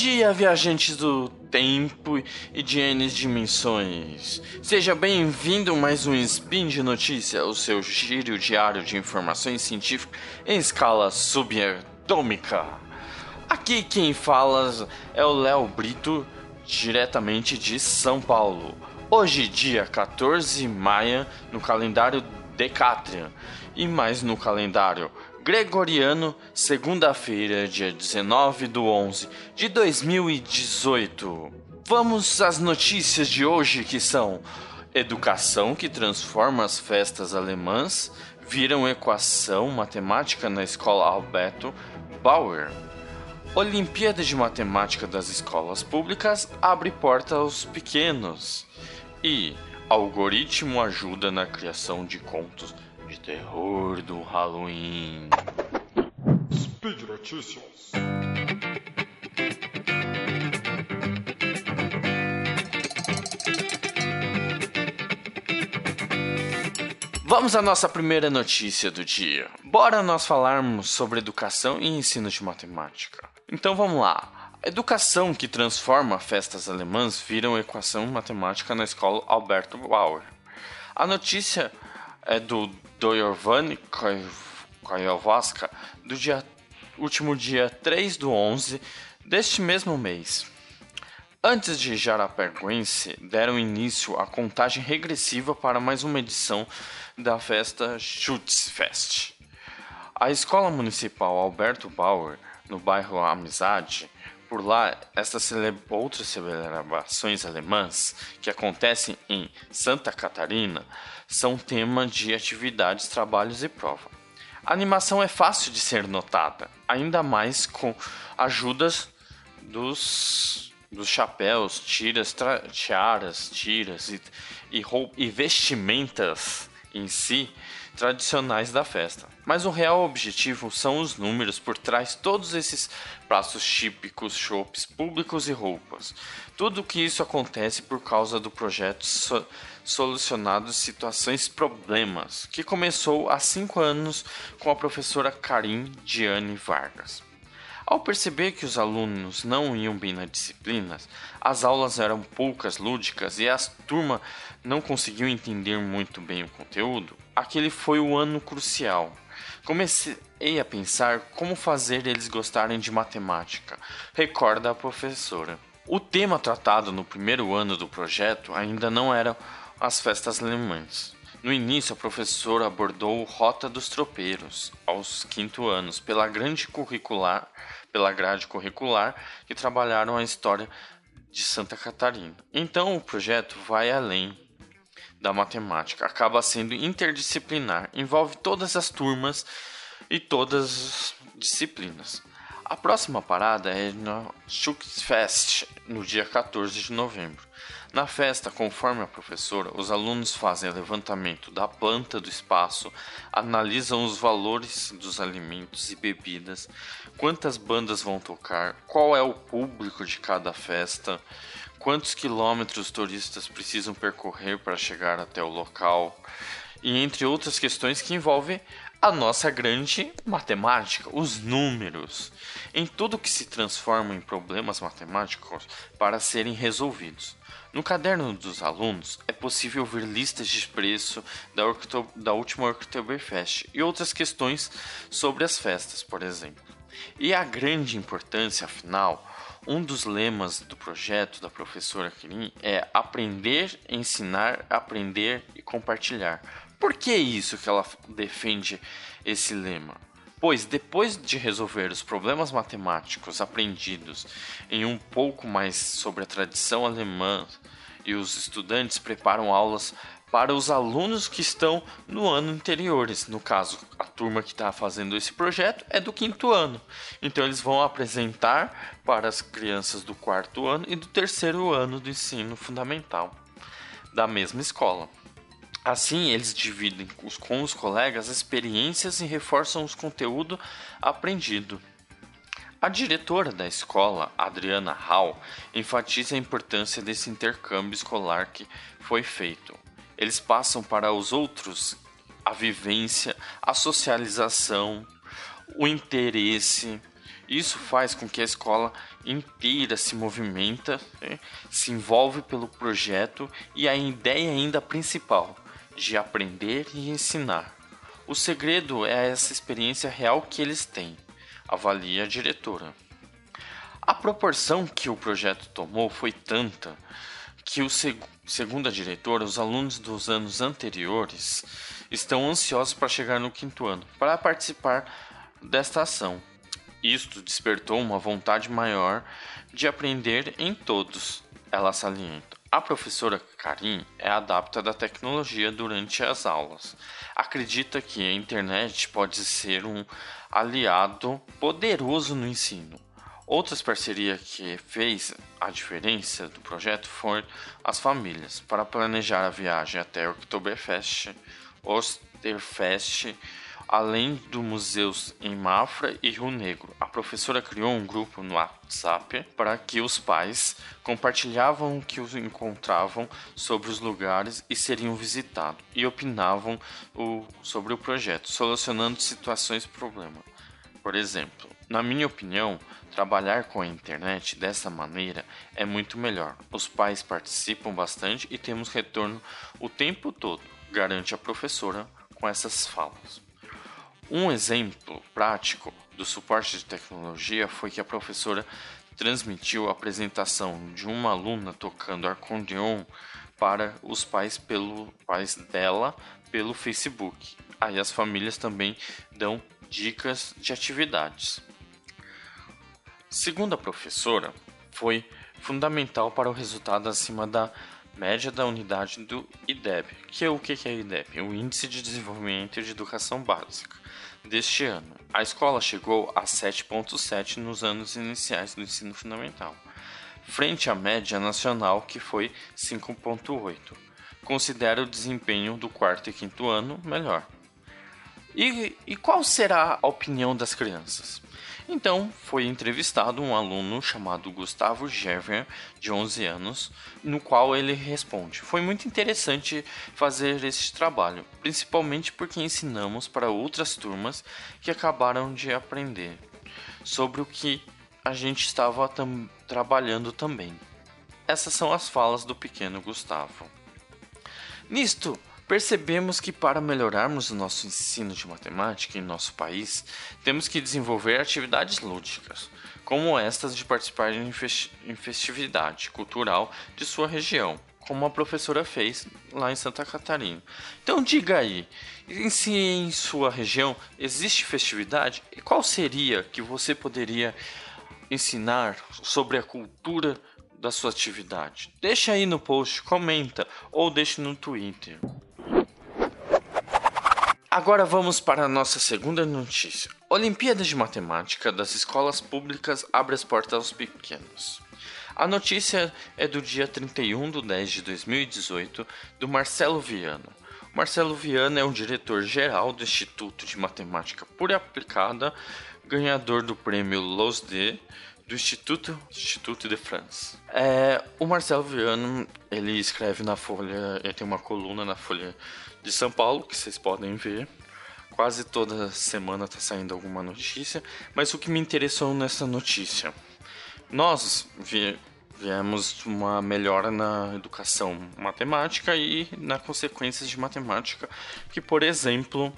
dia, viajantes do tempo e de N dimensões. Seja bem-vindo a mais um Spin de Notícia, o seu giro diário de informações científicas em escala subatômica. Aqui quem fala é o Léo Brito, diretamente de São Paulo. Hoje, dia 14 de maio, no calendário Decatrian e mais no calendário Gregoriano, segunda-feira, dia 19 do 11 de 2018. Vamos às notícias de hoje que são educação que transforma as festas alemãs viram equação matemática na escola Alberto Bauer. Olimpíada de Matemática das Escolas Públicas abre porta aos pequenos. E algoritmo ajuda na criação de contos de terror do Halloween. Speed Notícias. Vamos à nossa primeira notícia do dia. Bora nós falarmos sobre educação e ensino de matemática. Então vamos lá. Educação que transforma festas alemãs viram equação matemática na escola Alberto Bauer. A notícia é do do Giovanni Kowalska do dia, último dia 3 do 11 deste mesmo mês. Antes de Jarapeguense, deram início à contagem regressiva para mais uma edição da festa Schutzfest. A Escola Municipal Alberto Bauer, no bairro Amizade, por lá, estas cele outras celebrações alemãs que acontecem em Santa Catarina são tema de atividades, trabalhos e prova. A animação é fácil de ser notada, ainda mais com ajudas dos, dos chapéus, tiras, tiaras, tiras e, e, e vestimentas em si tradicionais da festa. Mas o real objetivo são os números por trás todos esses pratos típicos, chopes públicos e roupas. Tudo que isso acontece por causa do projeto so Solucionados Situações Problemas, que começou há cinco anos com a professora Karim Diane Vargas. Ao perceber que os alunos não iam bem nas disciplinas, as aulas eram poucas lúdicas e a turma não conseguiu entender muito bem o conteúdo, aquele foi o ano crucial. Comecei a pensar como fazer eles gostarem de matemática, recorda a professora. O tema tratado no primeiro ano do projeto ainda não era as festas alemãs. No início, a professora abordou Rota dos Tropeiros, aos quinto anos, pela grande curricular pela grade curricular que trabalharam a história de Santa Catarina. Então o projeto vai além da matemática, acaba sendo interdisciplinar, envolve todas as turmas e todas as disciplinas. A próxima parada é no Schutzfest, no dia 14 de novembro. Na festa, conforme a professora, os alunos fazem levantamento da planta do espaço, analisam os valores dos alimentos e bebidas, quantas bandas vão tocar, qual é o público de cada festa, quantos quilômetros turistas precisam percorrer para chegar até o local, e entre outras questões que envolvem a nossa grande matemática, os números, em tudo que se transforma em problemas matemáticos para serem resolvidos. No caderno dos alunos é possível ver listas de preço da, da última Oktoberfest e outras questões sobre as festas, por exemplo. E a grande importância, afinal, um dos lemas do projeto da professora Kirin é aprender, ensinar, aprender e compartilhar. Por que isso que ela defende esse lema? Pois depois de resolver os problemas matemáticos aprendidos em um pouco mais sobre a tradição alemã e os estudantes preparam aulas para os alunos que estão no ano anteriores. No caso, a turma que está fazendo esse projeto é do quinto ano. Então, eles vão apresentar para as crianças do quarto ano e do terceiro ano do ensino fundamental da mesma escola. Assim, eles dividem com os colegas experiências e reforçam os conteúdo aprendido. A diretora da escola, Adriana Hall, enfatiza a importância desse intercâmbio escolar que foi feito. Eles passam para os outros a vivência, a socialização, o interesse Isso faz com que a escola inteira se movimenta, né? se envolve pelo projeto e a ideia ainda principal de aprender e ensinar. O segredo é essa experiência real que eles têm, avalia a diretora. A proporção que o projeto tomou foi tanta que, o seg segundo a diretora, os alunos dos anos anteriores estão ansiosos para chegar no quinto ano para participar desta ação. Isto despertou uma vontade maior de aprender em todos, ela salienta. A professora Karim é adapta da tecnologia durante as aulas. Acredita que a internet pode ser um aliado poderoso no ensino. Outras parcerias que fez a diferença do projeto foram as famílias para planejar a viagem até Oktoberfest, Osterfest Além do museus em Mafra e Rio Negro, a professora criou um grupo no WhatsApp para que os pais compartilhavam o que os encontravam sobre os lugares e seriam visitados e opinavam o, sobre o projeto, solucionando situações e problemas. Por exemplo, na minha opinião, trabalhar com a internet dessa maneira é muito melhor. Os pais participam bastante e temos retorno o tempo todo, garante a professora com essas falas. Um exemplo prático do suporte de tecnologia foi que a professora transmitiu a apresentação de uma aluna tocando acordeon para os pais pelo pais dela pelo Facebook. Aí as famílias também dão dicas de atividades. Segundo a professora, foi fundamental para o resultado acima da média da unidade do IDEB. Que é o que é IDEB? O Índice de Desenvolvimento de Educação Básica deste ano. A escola chegou a 7,7 nos anos iniciais do ensino fundamental, frente à média nacional que foi 5,8. Considera o desempenho do quarto e quinto ano melhor. E, e qual será a opinião das crianças? Então, foi entrevistado um aluno chamado Gustavo Gerver, de 11 anos, no qual ele responde: Foi muito interessante fazer esse trabalho, principalmente porque ensinamos para outras turmas que acabaram de aprender sobre o que a gente estava tam trabalhando também. Essas são as falas do pequeno Gustavo. Nisto, Percebemos que para melhorarmos o nosso ensino de matemática em nosso país, temos que desenvolver atividades lúdicas, como estas de participar em, festividade cultural de sua região, como a professora fez lá em Santa Catarina. Então diga aí, se em sua região existe festividade, e qual seria que você poderia ensinar sobre a cultura da sua atividade? Deixa aí no post, comenta ou deixe no Twitter. Agora vamos para a nossa segunda notícia. Olimpíadas de Matemática das escolas públicas abre as portas aos pequenos. A notícia é do dia 31 de 10 de 2018, do Marcelo Viana. Marcelo Viana é o diretor-geral do Instituto de Matemática Pura Aplicada, ganhador do prêmio LOSD do Instituto, Instituto de France. É, o Marcelo Viana, ele escreve na Folha, ele tem uma coluna na Folha de São Paulo, que vocês podem ver. Quase toda semana está saindo alguma notícia, mas o que me interessou nessa notícia? Nós viemos uma melhora na educação matemática e na consequências de matemática, que por exemplo,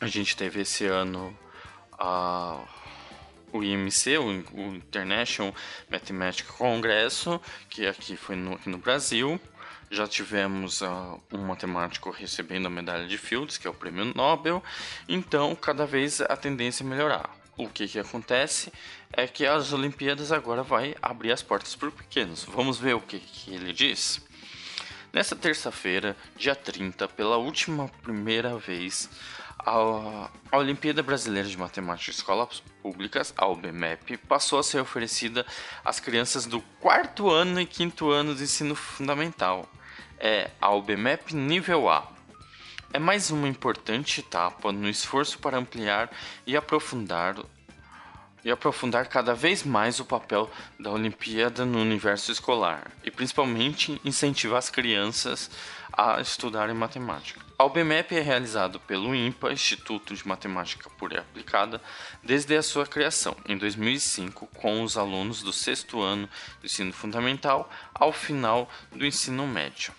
a gente teve esse ano a o IMC, o, International Mathematical Congresso, que aqui foi no, aqui no Brasil, já tivemos uh, um matemático recebendo a medalha de Fields, que é o prêmio Nobel, então cada vez a tendência é melhorar. O que, que acontece é que as Olimpíadas agora vai abrir as portas para os pequenos. Vamos ver o que, que ele diz. Nessa terça-feira, dia 30, pela última primeira vez, a, a Olimpíada Brasileira de Matemática Escolas Públicas, a UBMEP, passou a ser oferecida às crianças do quarto ano e quinto ano do ensino fundamental. É a UBMEP Nível A. É mais uma importante etapa no esforço para ampliar e aprofundar e aprofundar cada vez mais o papel da Olimpíada no universo escolar e principalmente incentivar as crianças a estudarem matemática. A UBMEP é realizado pelo INPA, Instituto de Matemática Pura e Aplicada, desde a sua criação, em 2005, com os alunos do sexto ano do ensino fundamental ao final do ensino médio.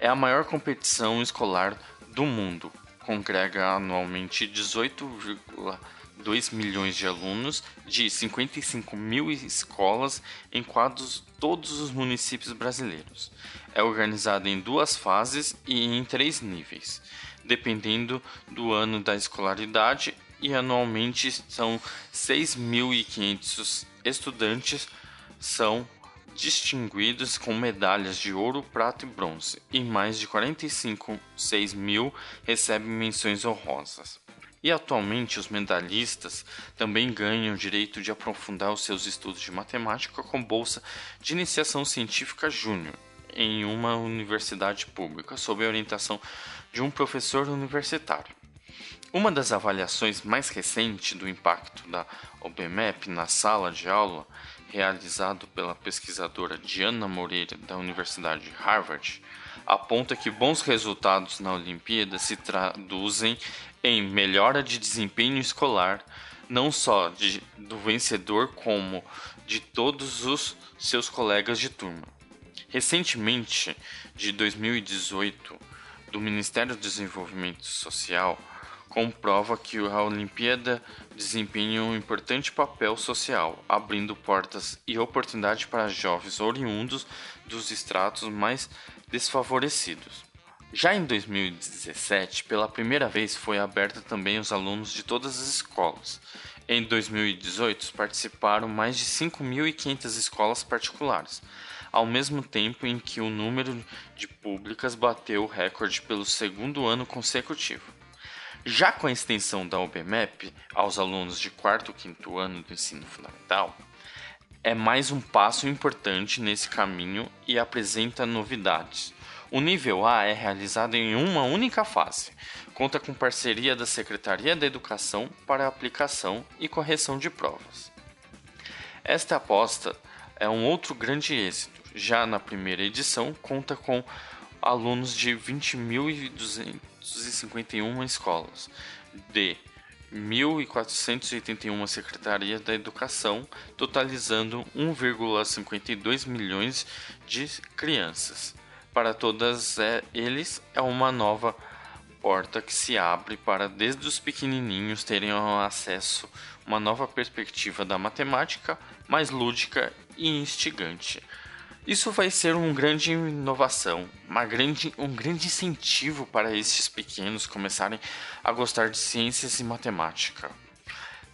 É a maior competição escolar do mundo, congrega anualmente 18,2 milhões de alunos de 55 mil escolas em quadros todos os municípios brasileiros. É organizado em duas fases e em três níveis, dependendo do ano da escolaridade, e anualmente são 6.500 estudantes são distinguidos com medalhas de ouro, prata e bronze, e mais de 45 6 mil recebem menções honrosas. E atualmente os medalhistas também ganham o direito de aprofundar os seus estudos de matemática com bolsa de iniciação científica júnior em uma universidade pública, sob a orientação de um professor universitário. Uma das avaliações mais recentes do impacto da OBMEP na sala de aula realizado pela pesquisadora Diana Moreira da Universidade de Harvard, aponta que bons resultados na Olimpíada se traduzem em melhora de desempenho escolar, não só de, do vencedor, como de todos os seus colegas de turma. Recentemente, de 2018, do Ministério do Desenvolvimento Social, comprova que a Olimpíada desempenha um importante papel social, abrindo portas e oportunidades para jovens oriundos dos estratos mais desfavorecidos. Já em 2017, pela primeira vez foi aberta também aos alunos de todas as escolas. Em 2018, participaram mais de 5.500 escolas particulares, ao mesmo tempo em que o número de públicas bateu o recorde pelo segundo ano consecutivo. Já com a extensão da OBMEP aos alunos de quarto e quinto ano do ensino fundamental, é mais um passo importante nesse caminho e apresenta novidades. O nível A é realizado em uma única fase. Conta com parceria da Secretaria da Educação para aplicação e correção de provas. Esta aposta é um outro grande êxito. Já na primeira edição, conta com alunos de 20.200 251 escolas, de 1.481 secretarias da educação, totalizando 1,52 milhões de crianças. Para todas é, eles é uma nova porta que se abre para desde os pequenininhos terem acesso a uma nova perspectiva da matemática mais lúdica e instigante. Isso vai ser uma grande inovação, uma grande, um grande incentivo para estes pequenos começarem a gostar de ciências e matemática.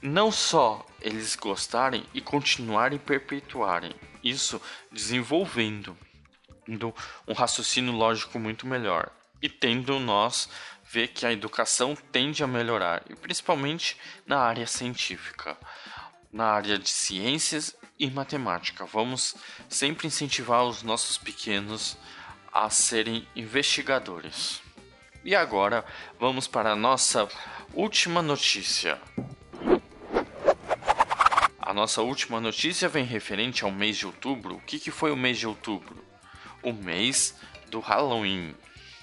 Não só eles gostarem e continuarem perpetuarem isso desenvolvendo um raciocínio lógico muito melhor e tendo nós ver que a educação tende a melhorar, e principalmente na área científica, na área de ciências e matemática. Vamos sempre incentivar os nossos pequenos a serem investigadores. E agora vamos para a nossa última notícia. A nossa última notícia vem referente ao mês de outubro. O que, que foi o mês de outubro? O mês do Halloween.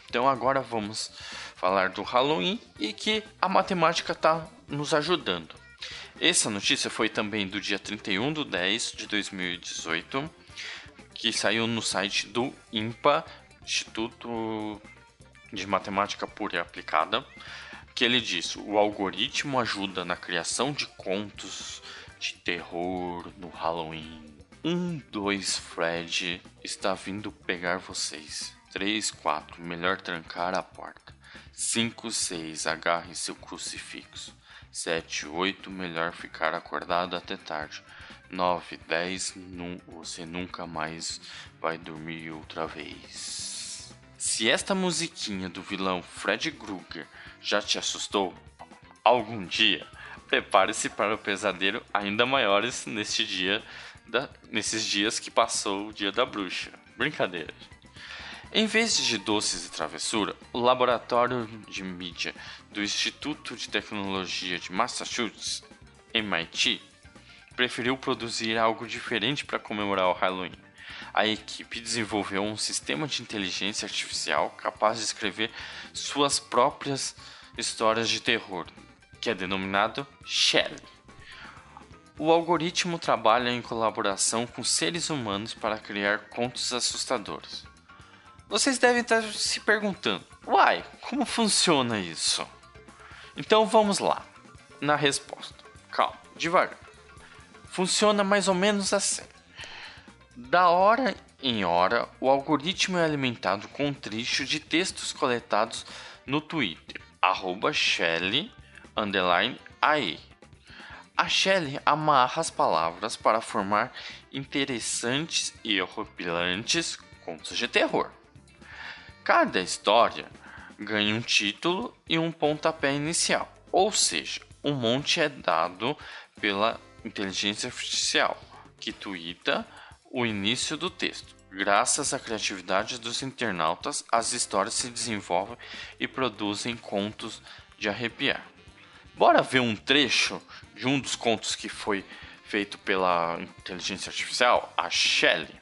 Então agora vamos falar do Halloween e que a matemática está nos ajudando. Essa notícia foi também do dia 31 de 10 de 2018, que saiu no site do INPA, Instituto de Matemática Pura e Aplicada, que ele diz: o algoritmo ajuda na criação de contos de terror no Halloween. Um, dois, Fred está vindo pegar vocês. 3, 4, melhor trancar a porta. 5, 6, agarre seu crucifixo. 7, 8, melhor ficar acordado até tarde. 9, 10, nu você nunca mais vai dormir outra vez. Se esta musiquinha do vilão Fred Krueger já te assustou, algum dia prepare-se para o pesadelo ainda maiores neste dia da, nesses dias que passou o dia da bruxa. Brincadeira. Em vez de doces e travessura, o laboratório de mídia do Instituto de Tecnologia de Massachusetts, MIT, preferiu produzir algo diferente para comemorar o Halloween. A equipe desenvolveu um sistema de inteligência artificial capaz de escrever suas próprias histórias de terror, que é denominado Shelley. O algoritmo trabalha em colaboração com seres humanos para criar contos assustadores. Vocês devem estar se perguntando: Uai, como funciona isso? Então vamos lá, na resposta. Calma, devagar. Funciona mais ou menos assim. Da hora em hora, o algoritmo é alimentado com um trecho de textos coletados no Twitter, arroba AE. A Shelley amarra as palavras para formar interessantes e horripilantes contos de terror. Cada história ganha um título e um pontapé inicial, ou seja, um monte é dado pela inteligência artificial, que tuita o início do texto. Graças à criatividade dos internautas, as histórias se desenvolvem e produzem contos de arrepiar. Bora ver um trecho de um dos contos que foi feito pela inteligência artificial, a Shelley.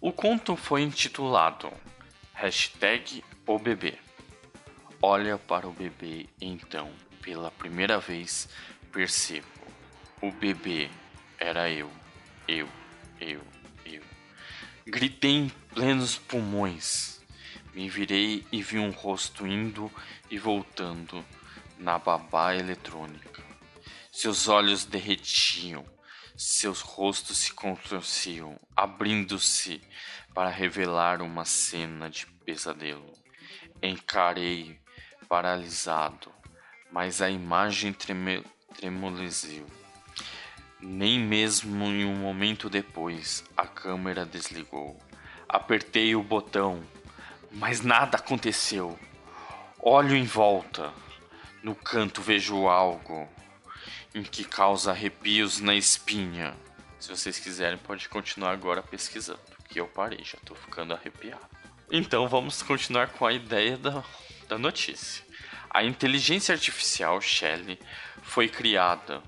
O conto foi intitulado Hashtag o bebê. Olha para o bebê então, pela primeira vez percebo. O bebê era eu, eu, eu, eu. Gritei em plenos pulmões. Me virei e vi um rosto indo e voltando na babá eletrônica. Seus olhos derretiam, seus rostos se contorciam, abrindo-se para revelar uma cena de pesadelo. Encarei, paralisado, mas a imagem treme. Nem mesmo em um momento depois a câmera desligou. Apertei o botão, mas nada aconteceu. Olho em volta. No canto vejo algo que causa arrepios na espinha. Se vocês quiserem, pode continuar agora pesquisando que eu parei, já tô ficando arrepiado. Então vamos continuar com a ideia da, da notícia. A inteligência artificial Shelley foi criada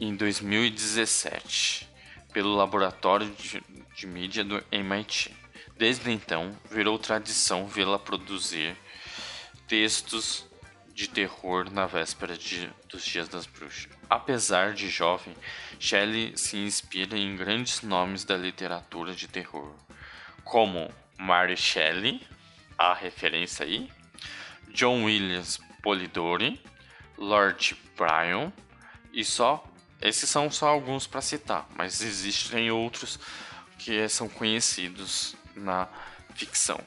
em 2017 pelo laboratório de, de mídia do MIT. Desde então, virou tradição vê-la produzir textos de terror na véspera de, dos Dias das Bruxas. Apesar de jovem, Shelley se inspira em grandes nomes da literatura de terror, como Mary Shelley, a referência aí, John Williams Polidori, Lord Byron, e só esses são só alguns para citar, mas existem outros que são conhecidos na ficção.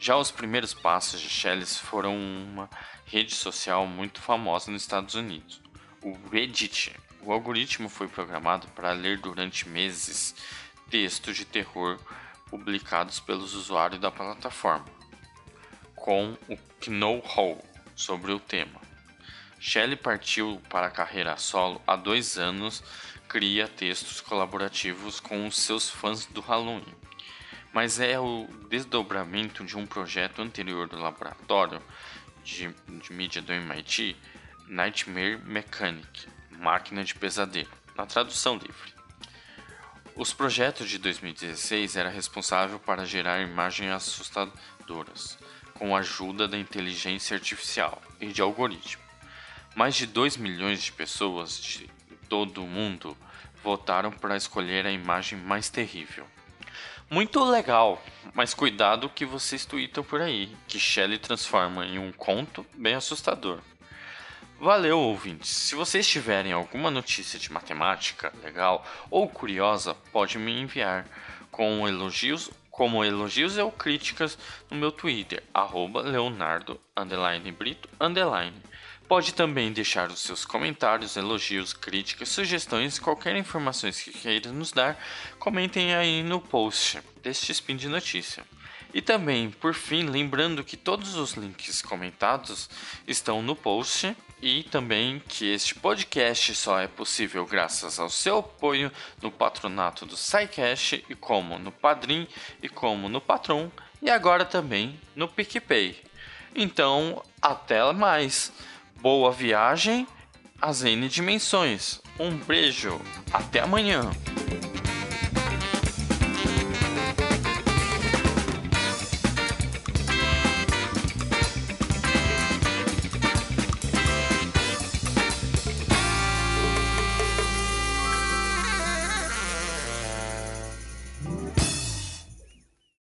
Já os primeiros passos de Shelley foram uma rede social muito famosa nos Estados Unidos, o Reddit. O algoritmo foi programado para ler durante meses textos de terror publicados pelos usuários da plataforma, com o know-how sobre o tema. Shelley partiu para a carreira solo há dois anos, cria textos colaborativos com os seus fãs do Halloween, mas é o desdobramento de um projeto anterior do laboratório de, de mídia do MIT, Nightmare Mechanic, Máquina de Pesadelo, na tradução livre. Os projetos de 2016 era responsável para gerar imagens assustadoras, com a ajuda da inteligência artificial e de algoritmo. Mais de 2 milhões de pessoas de todo o mundo votaram para escolher a imagem mais terrível. Muito legal, mas cuidado que vocês tweetam por aí, que Shelley transforma em um conto bem assustador. Valeu, ouvintes! Se vocês tiverem alguma notícia de matemática legal ou curiosa, pode me enviar com elogios, como elogios ou críticas no meu Twitter, arroba Pode também deixar os seus comentários, elogios, críticas, sugestões, qualquer informação que queira nos dar, comentem aí no post deste Spin de Notícia. E também, por fim, lembrando que todos os links comentados estão no post e também que este podcast só é possível graças ao seu apoio no patronato do SciCash e como no Padrim e como no Patron e agora também no PicPay. Então, até mais! Boa viagem as N dimensões. Um beijo, até amanhã.